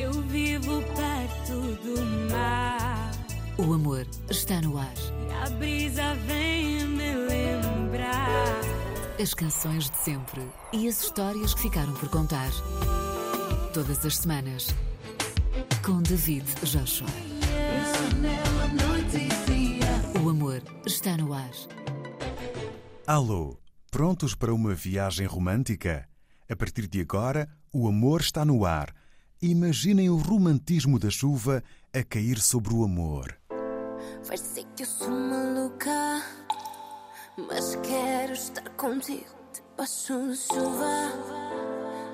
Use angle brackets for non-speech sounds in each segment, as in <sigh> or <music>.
Eu vivo perto do mar. O amor está no ar. E a brisa vem me lembrar. As canções de sempre e as histórias que ficaram por contar. Todas as semanas. Com David Joshua. O amor está no ar. Alô, prontos para uma viagem romântica? A partir de agora, o amor está no ar. Imaginem o romantismo da chuva a cair sobre o amor. Vai ser que eu sou maluca, mas quero estar contigo debaixo da chuva.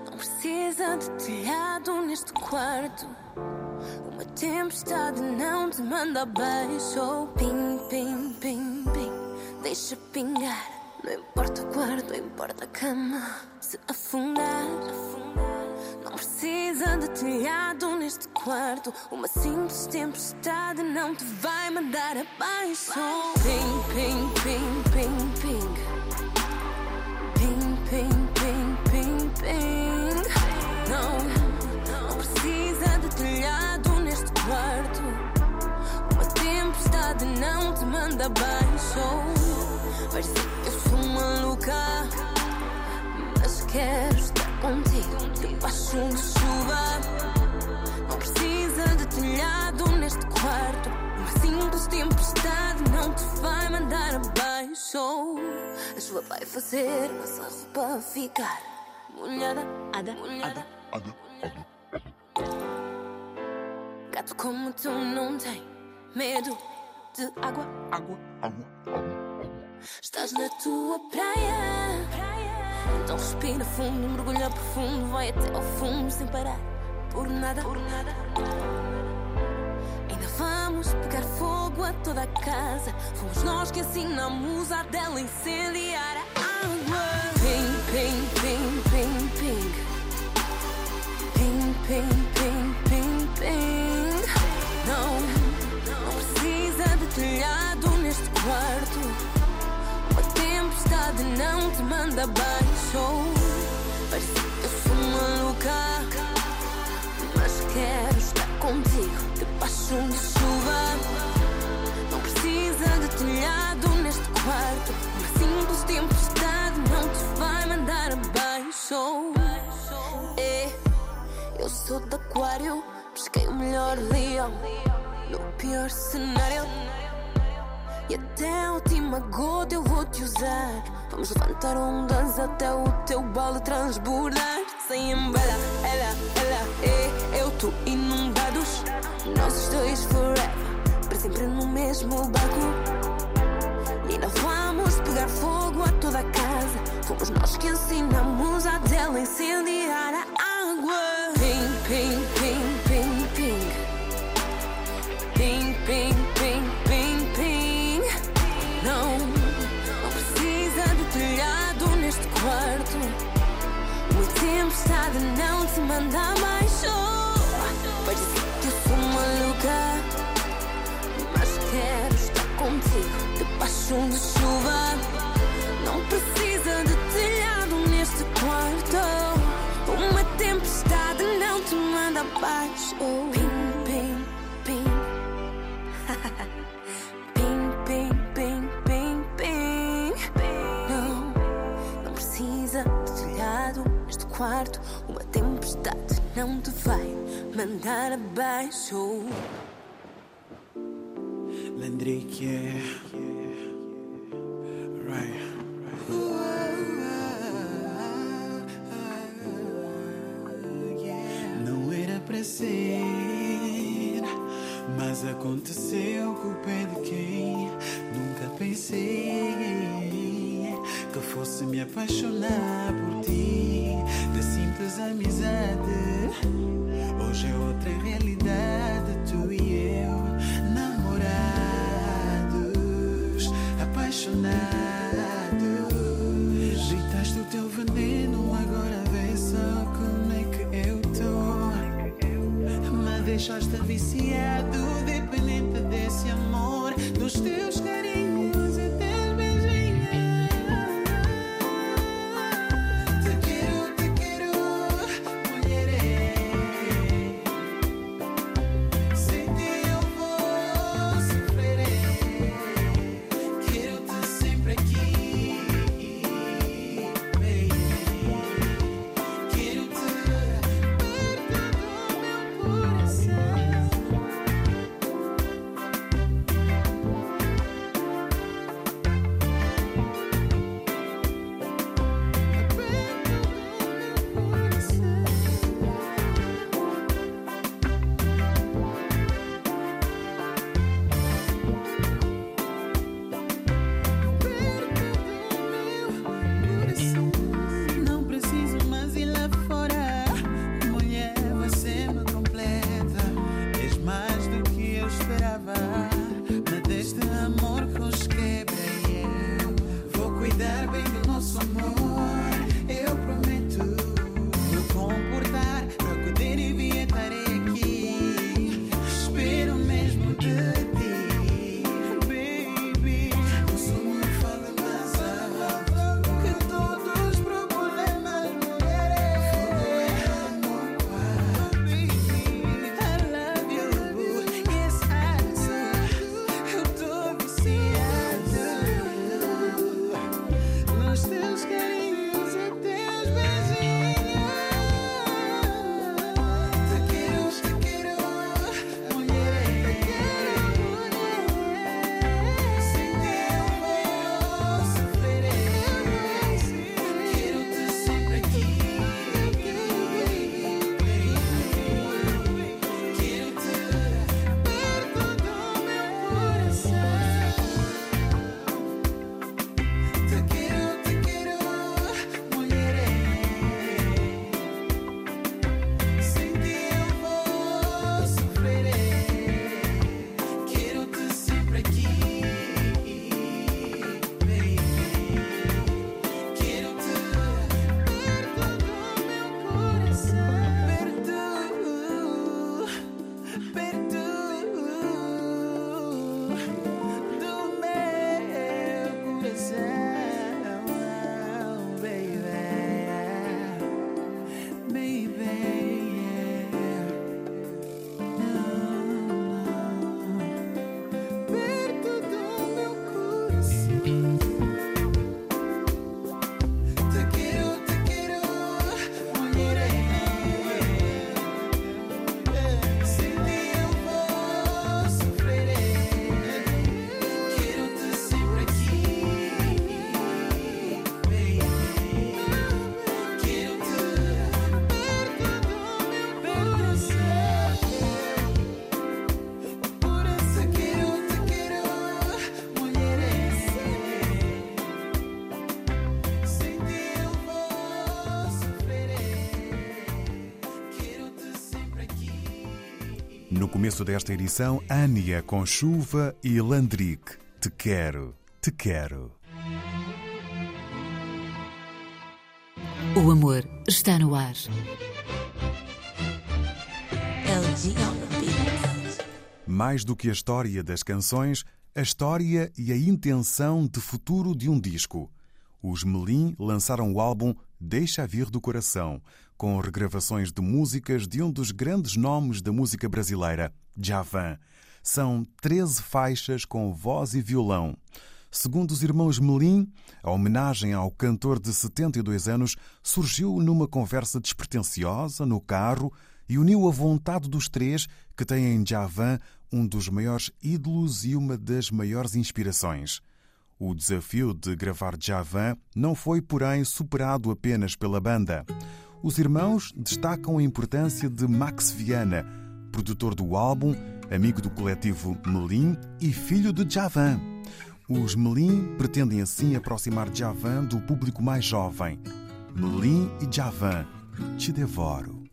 Não precisa de telhado neste quarto. Uma tempestade não te manda abaixo. Pim, pim, pim, pim. Deixa pingar. Não importa o quarto, não importa a cama. Se afundar, não precisa de telhado neste quarto. Uma simples tempestade não te vai mandar abaixo. Pim, pim, pim, pim, ping. Pim, pim, pim, pim, ping. Não, não precisa de telhado neste quarto. Uma tempestade não te manda abaixo. Parece que eu sou maluca, mas quero estar contigo debaixo de chuva. Não precisa de telhado neste quarto. Uma simples tempestade não te vai mandar abaixo. A chuva vai fazer nossa roupa ficar molhada, ada, molhada. Gato como tu não tem medo de água. Água, água, água. Estás na tua praia. Então respira fundo, mergulha profundo, vai até ao fundo sem parar. Por nada, por nada. Ainda vamos pegar fogo a toda a casa. Fomos nós que ensinamos a dela incendiar a água. Ping, ping, ping, ping, ping. Ping, ping, não te manda abaixo. Parece que eu sou maluca, mas quero estar contigo debaixo de chuva. Não precisa de telhado neste quarto. Uma simples tempestade não te vai mandar abaixo. É, eu sou de aquário, pesquei o melhor leão. No pior cenário. E até a última gota eu vou te usar. Vamos levantar ondas até o teu balo transbordar. Sem embala, ela, ela, é, eu, tu inundados. Nós dois forever, para sempre no mesmo barco. E ainda vamos pegar fogo a toda a casa. Fomos nós que ensinamos a dela incendiar a água. Ping, ping, ping, tempestade não te manda abaixo. Parece que eu sou maluca, mas quero estar contigo debaixo de chuva. Não precisa de telhado neste quarto. Uma tempestade não te manda abaixo. Ping, ping, ping. <laughs> Ping, ping, ping, ping, ping. Não, não precisa de telhado neste quarto. Não te vai mandar abaixo. Lembrei que é. Right. Não era para ser, mas aconteceu o pé de quem nunca pensei que fosse me apaixonar por ti. Da simples amizade, hoje é outra realidade. Tu e eu, namorados, apaixonados. Começo desta edição, Ania com chuva e Landrique. Te quero, te quero. O amor está no ar. Mais do que a história das canções, a história e a intenção de futuro de um disco. Os Melim lançaram o álbum Deixa Vir do Coração, com regravações de músicas de um dos grandes nomes da música brasileira, Javan. São 13 faixas com voz e violão. Segundo os irmãos Melim, a homenagem ao cantor de 72 anos surgiu numa conversa despretensiosa no carro e uniu a vontade dos três que têm em Javan um dos maiores ídolos e uma das maiores inspirações. O desafio de gravar Javan não foi, porém, superado apenas pela banda. Os irmãos destacam a importância de Max Viana, produtor do álbum, amigo do coletivo Melim e filho de Javan. Os Melim pretendem assim aproximar Javan do público mais jovem. Melim e Javan, te devoro.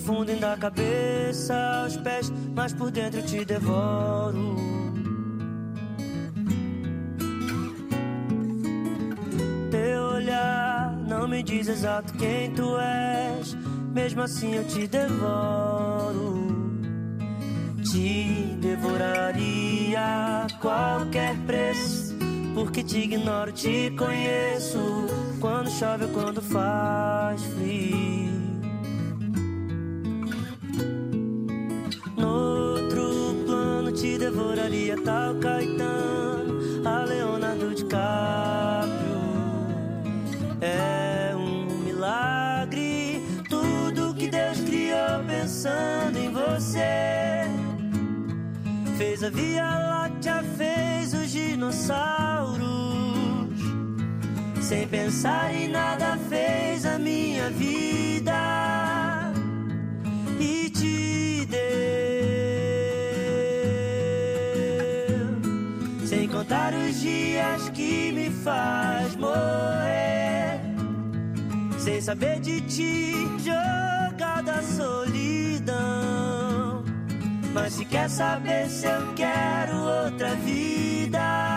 Confundem da cabeça aos pés, mas por dentro te devoro. Teu olhar não me diz exato quem tu és, mesmo assim eu te devoro. Te devoraria a qualquer preço, porque te ignoro, te conheço. Quando chove quando faz frio. Devoraria tal Caetano, a Leonardo DiCaprio. É um milagre tudo que Deus criou pensando em você. Fez a Via Láctea, fez os dinossauros. Sem pensar em nada, fez a minha vida e te faz morrer. Sem saber de ti, jogada à solidão. Mas se quer saber se eu quero outra vida,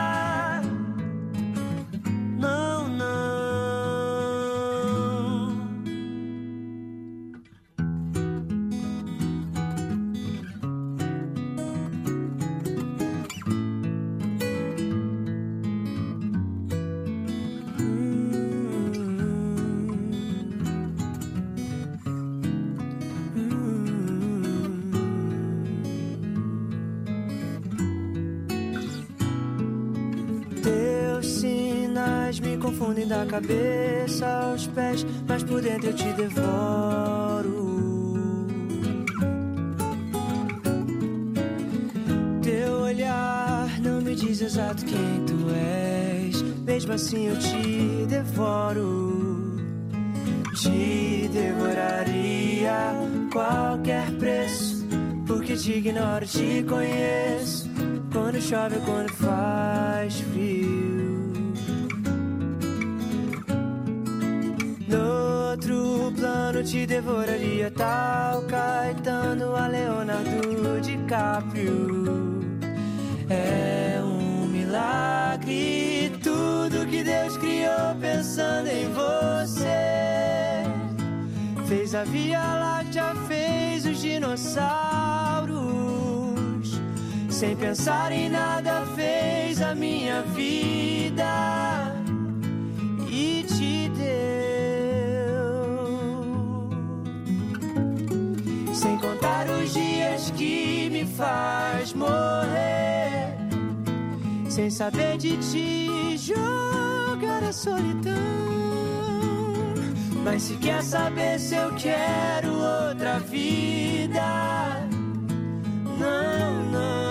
confundem da cabeça aos pés, mas por dentro eu te devoro. Teu olhar não me diz exato quem tu és, mesmo assim eu te devoro. Te devoraria qualquer preço, porque te ignoro, te conheço. Quando chove quando faz frio. Outro plano te devoraria tal Caetano a Leonardo DiCaprio. É um milagre tudo que Deus criou pensando em você. Fez a Via Láctea, fez os dinossauros. Sem pensar em nada, fez a minha vida faz morrer. Sem saber de ti, jogar a solidão. Mas se quer saber se eu quero outra vida, não, não.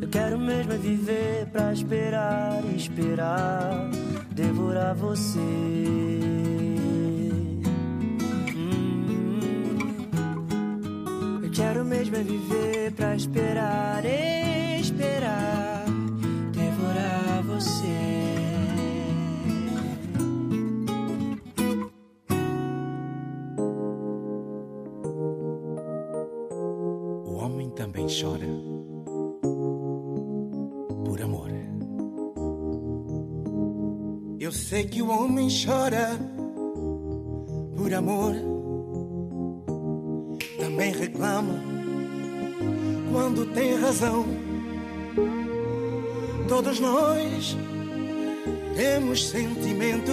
Eu Quero mesmo é viver pra esperar, esperar, devorar você. mais vai viver pra esperar, esperar, devorar você. O homem também chora por amor. Eu sei que o homem chora por amor. quando tem razão. Todos nós temos sentimento,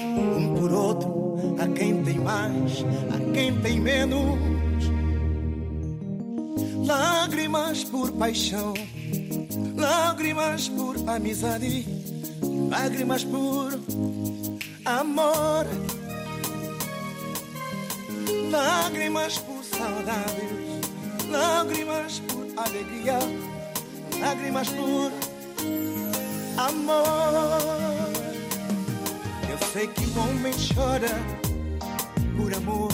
um por outro, a quem tem mais, a quem tem menos. Lágrimas por paixão, lágrimas por amizade, lágrimas por amor, lágrimas por saudade lágrimas por alegria, lágrimas por amor. Eu sei que um homem chora por amor,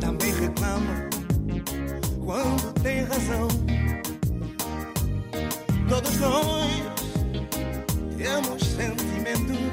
também reclama quando tem razão. Todos nós temos sentimentos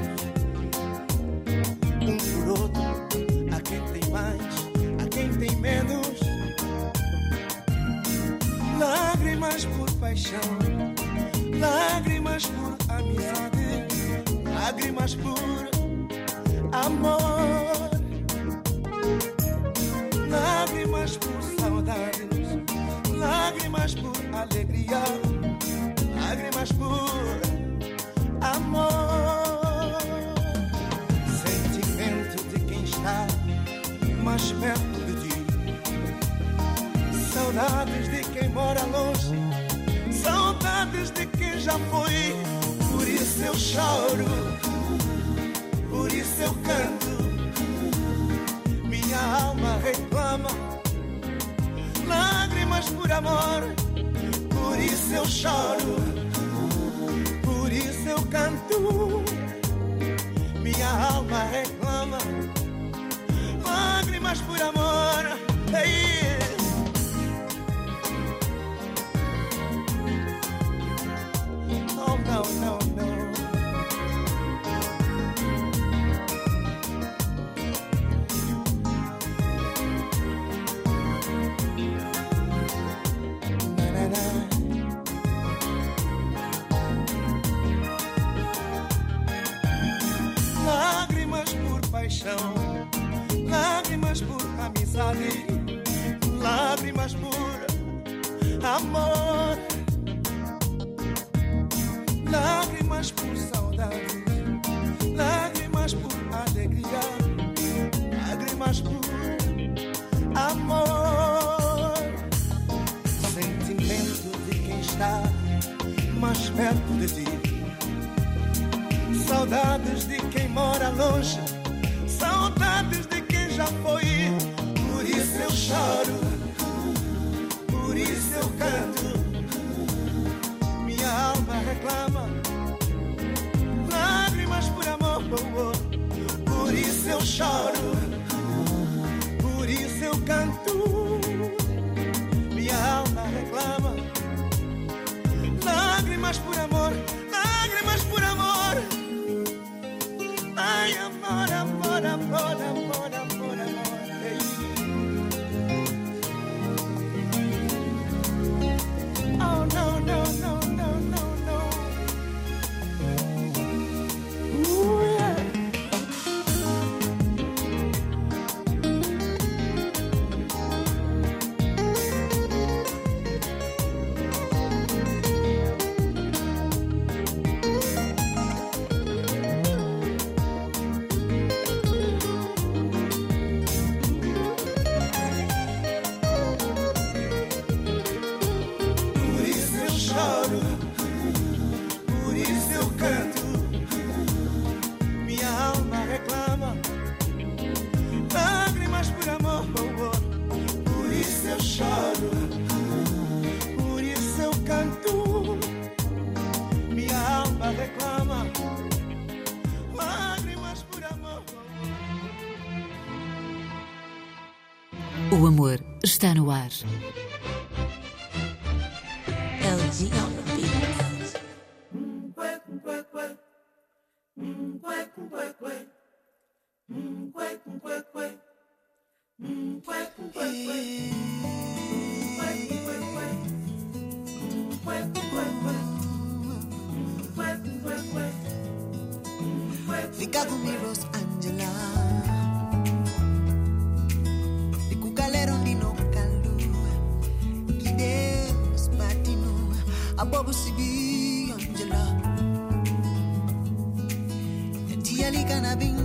Records. On the Think be Angela. i sibi yonjela Dialikana bin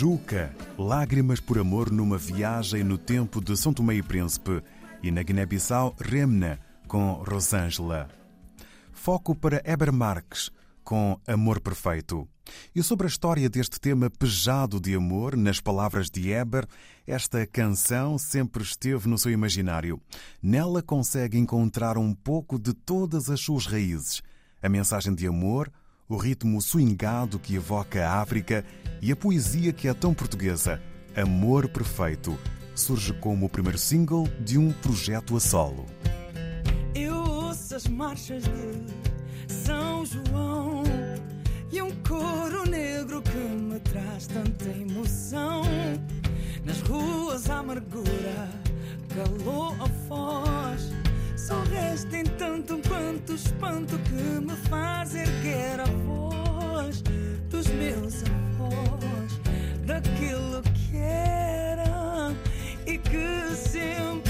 Juca, Lágrimas por Amor numa viagem no tempo de São Tomé e Príncipe e na Guiné-Bissau, Remna, com Rosângela. Foco para Eber Marques, com Amor Perfeito. E sobre a história deste tema pejado de amor, nas palavras de Eber, esta canção sempre esteve no seu imaginário. Nela consegue encontrar um pouco de todas as suas raízes. A mensagem de amor, o ritmo swingado que evoca a África e a poesia que é tão portuguesa. Amor Perfeito surge como o primeiro single de um projeto a solo. Eu ouço as marchas de São João e um coro negro que me traz tanta emoção. Nas ruas a amargura calou a voz. Só resta entanto quanto espanto que me faz erguer a voz dos meus avós, daquilo que era e que sempre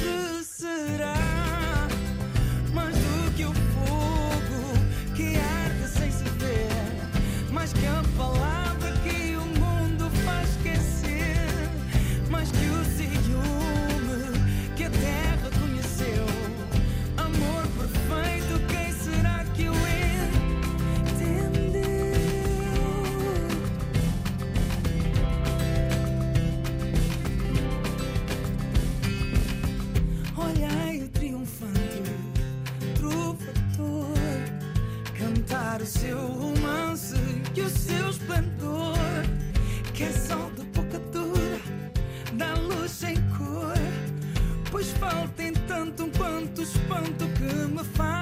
falta em tanto quanto espanto que me faz.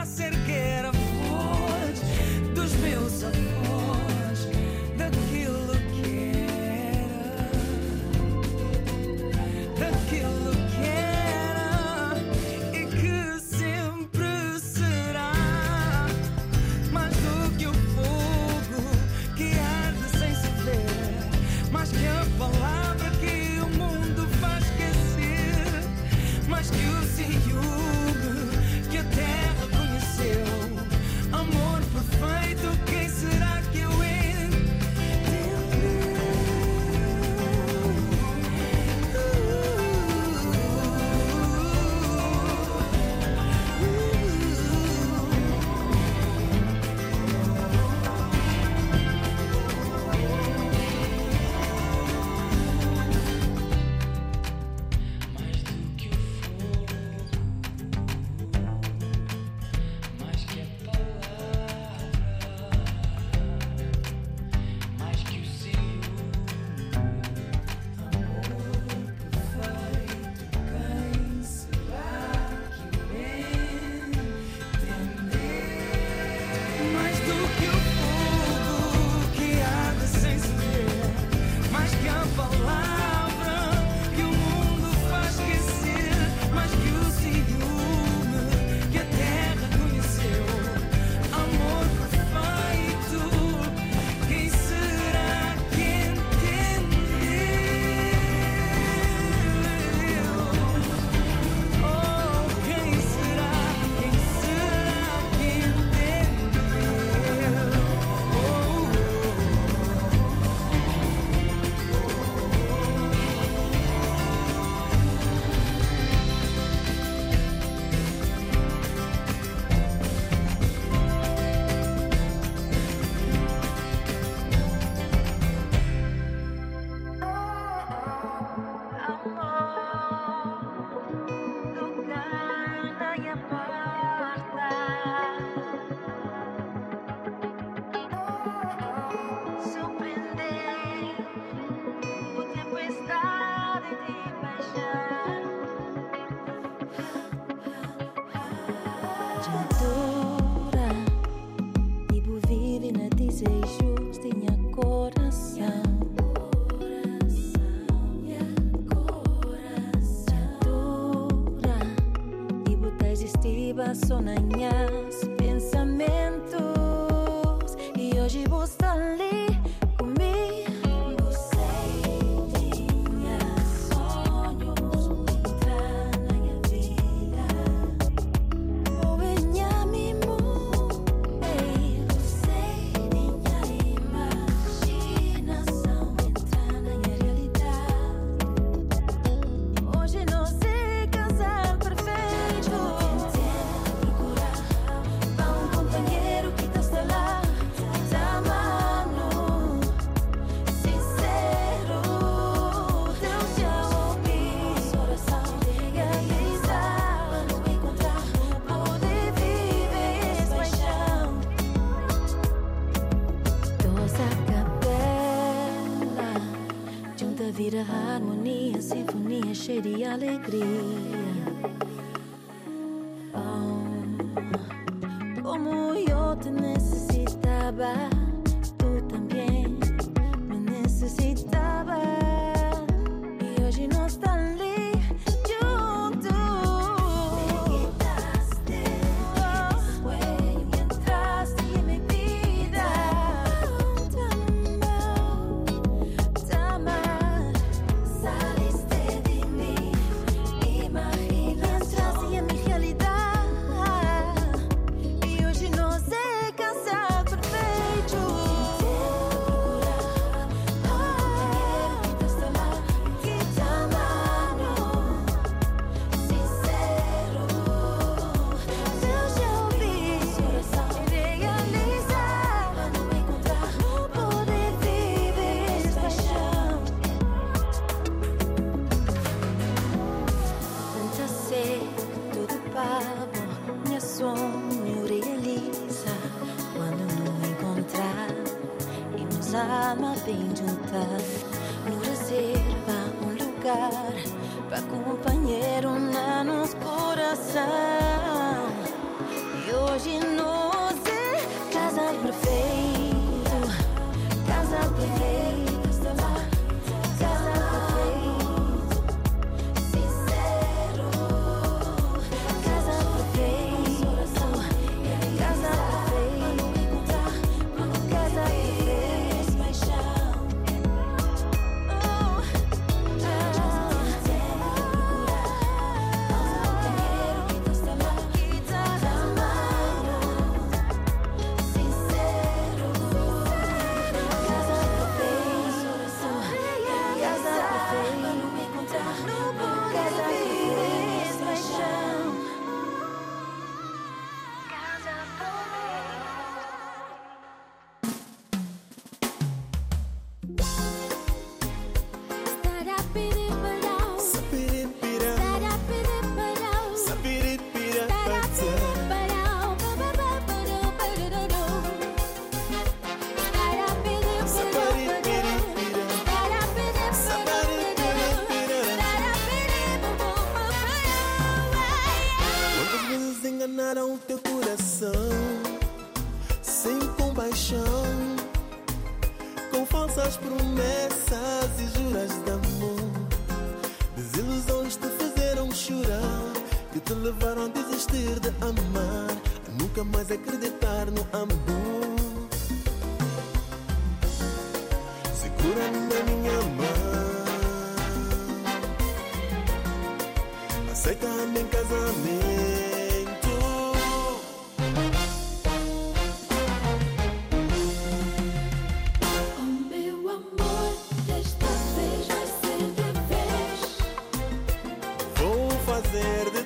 fazer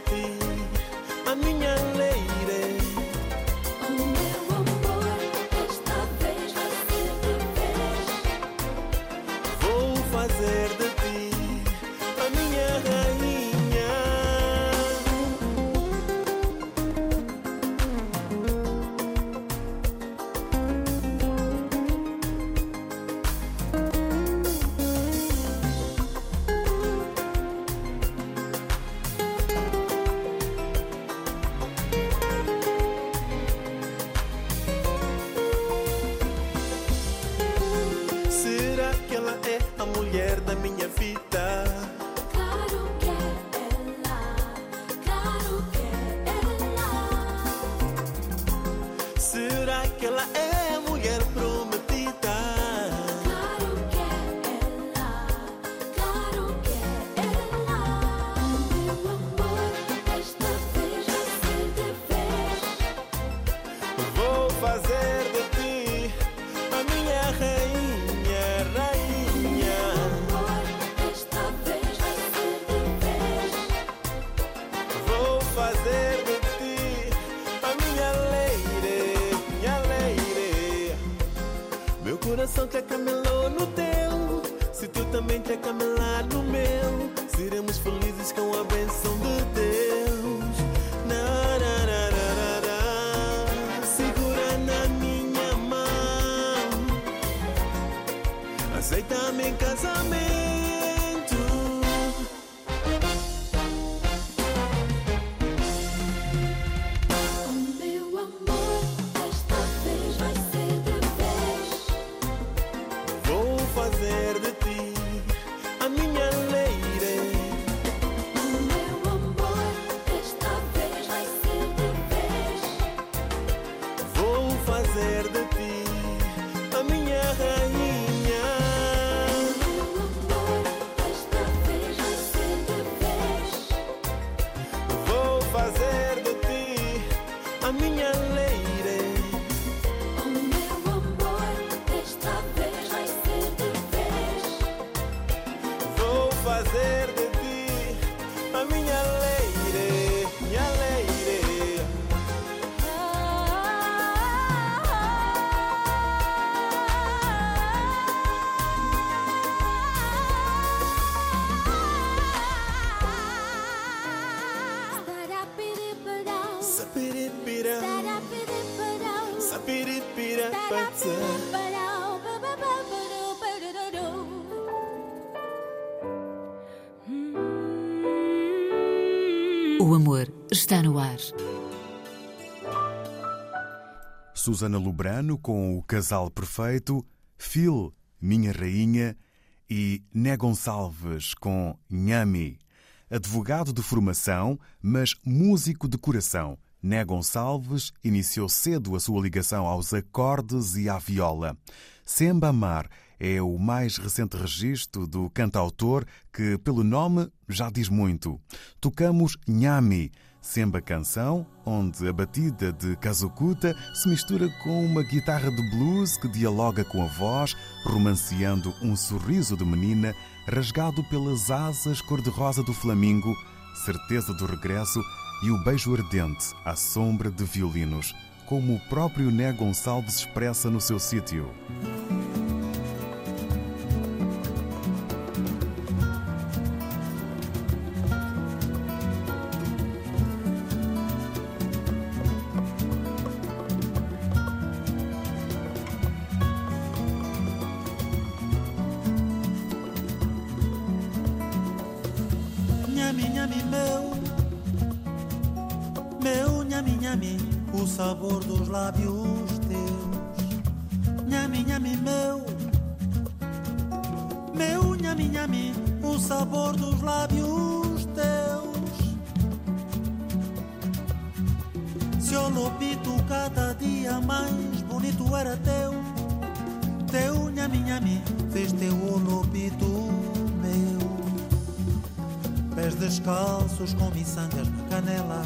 Santa é Camila O amor está no ar. Susana Lubrano com o casal perfeito, Phil, minha rainha, e Né Gonçalves com Nhami. Advogado de formação, mas músico de coração. Né Gonçalves iniciou cedo a sua ligação aos acordes e à viola. Semba Amar é o mais recente registro do cantautor que, pelo nome, já diz muito. Tocamos Nhami, Semba Canção, onde a batida de Kazukuta se mistura com uma guitarra de blues que dialoga com a voz, romanceando um sorriso de menina rasgado pelas asas cor-de-rosa do flamingo, certeza do regresso e o beijo ardente à sombra de violinos, como o próprio Né Gonçalves expressa no seu sítio. nhami, o sabor dos lábios teus. Nhami, nhami, meu, meu nhami, nhami, o sabor dos lábios teus. Se eu lopito cada dia mais bonito era teu, teu nhami, nhami, fez teu lopito meu. Pés descalços com miçangas na canela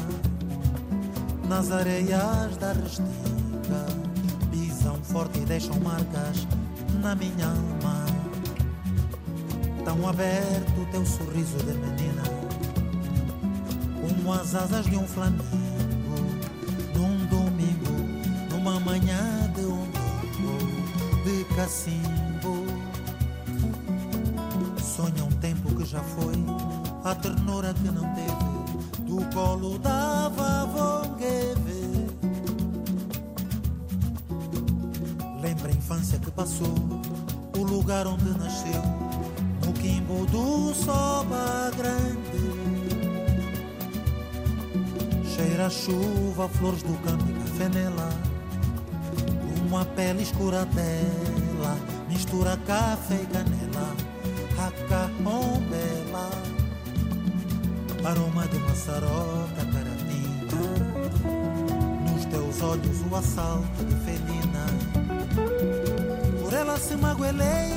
nas areias da restinga, pisam forte e deixam marcas na minha alma. Tão aberto teu sorriso de menina, como as asas de um flamengo, num domingo, numa manhã de domingo de cacimbo. Sonha um tempo que já foi, a ternura que não teve, do colo da Lembra a infância que passou, o lugar onde nasceu, no quimbo do soba grande. Cheira a chuva, flores do campo e café nela, uma pele escura dela, mistura café e canela, bela, aroma de maçaroca, carapinha, nos teus olhos o assalto de felina. Ela se magoelei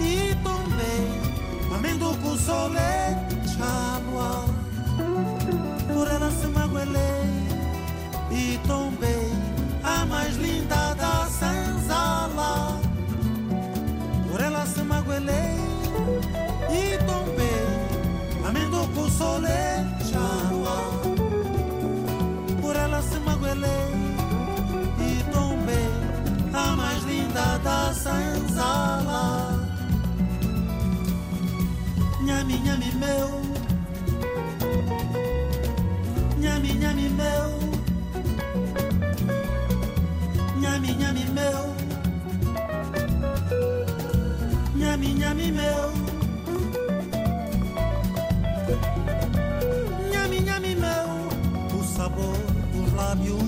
e tombei, amendo com solete chalua. Por ela se magoelei e tombei, a mais linda da senzala. Por ela se magoelei e tombei, amendo com solete da senzala. Nhami, nhami meu, nhami, nhami meu, nhami, nhami meu, nhami, nhami meu, nhami, nhami meu, o sabor dos lábios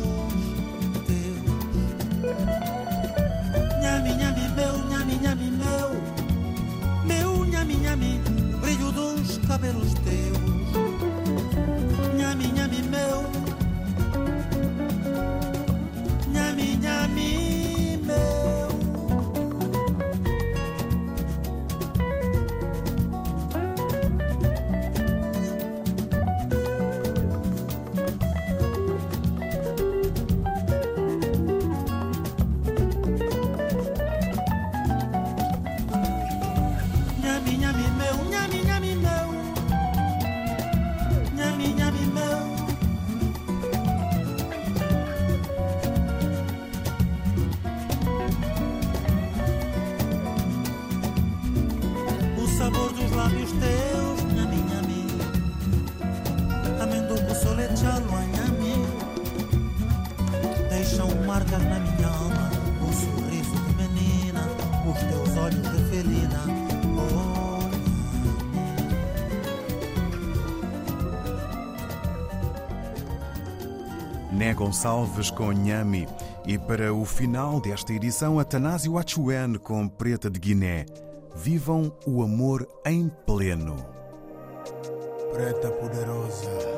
Né Gonçalves com Nhami e para o final desta edição Atanásio Achuan com Preta de Guiné. Vivam o amor em pleno. Preta poderosa.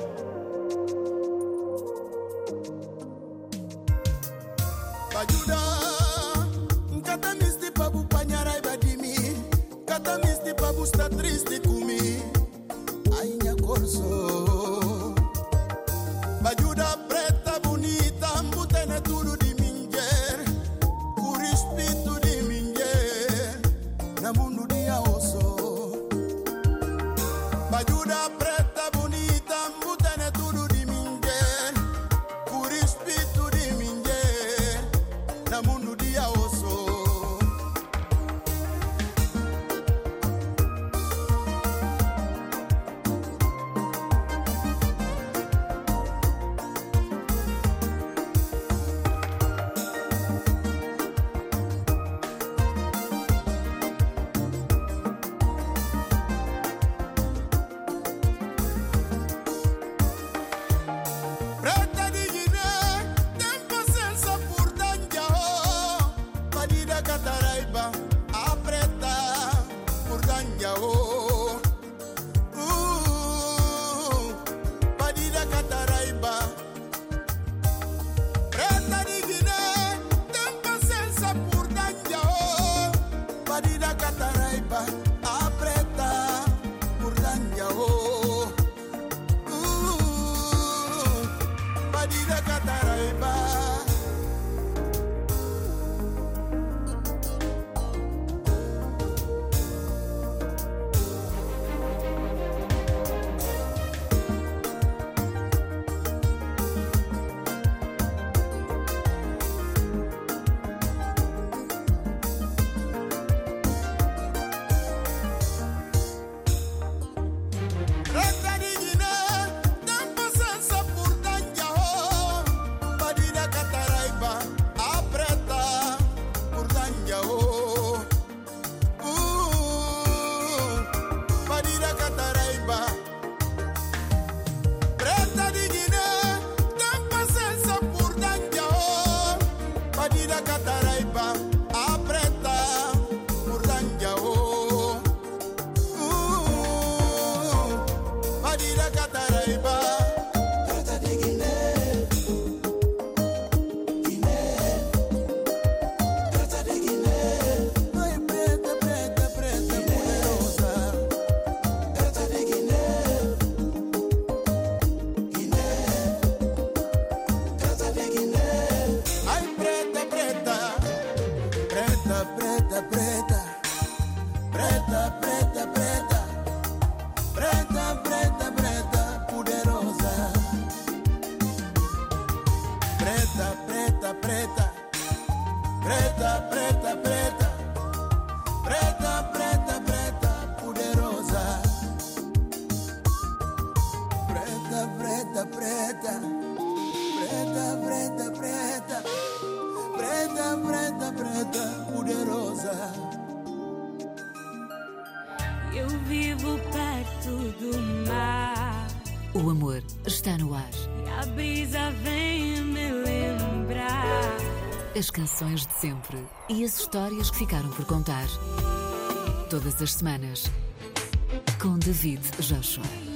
Cataraíba. sempre. E as histórias que ficaram por contar. Todas as semanas. Com David Joshua.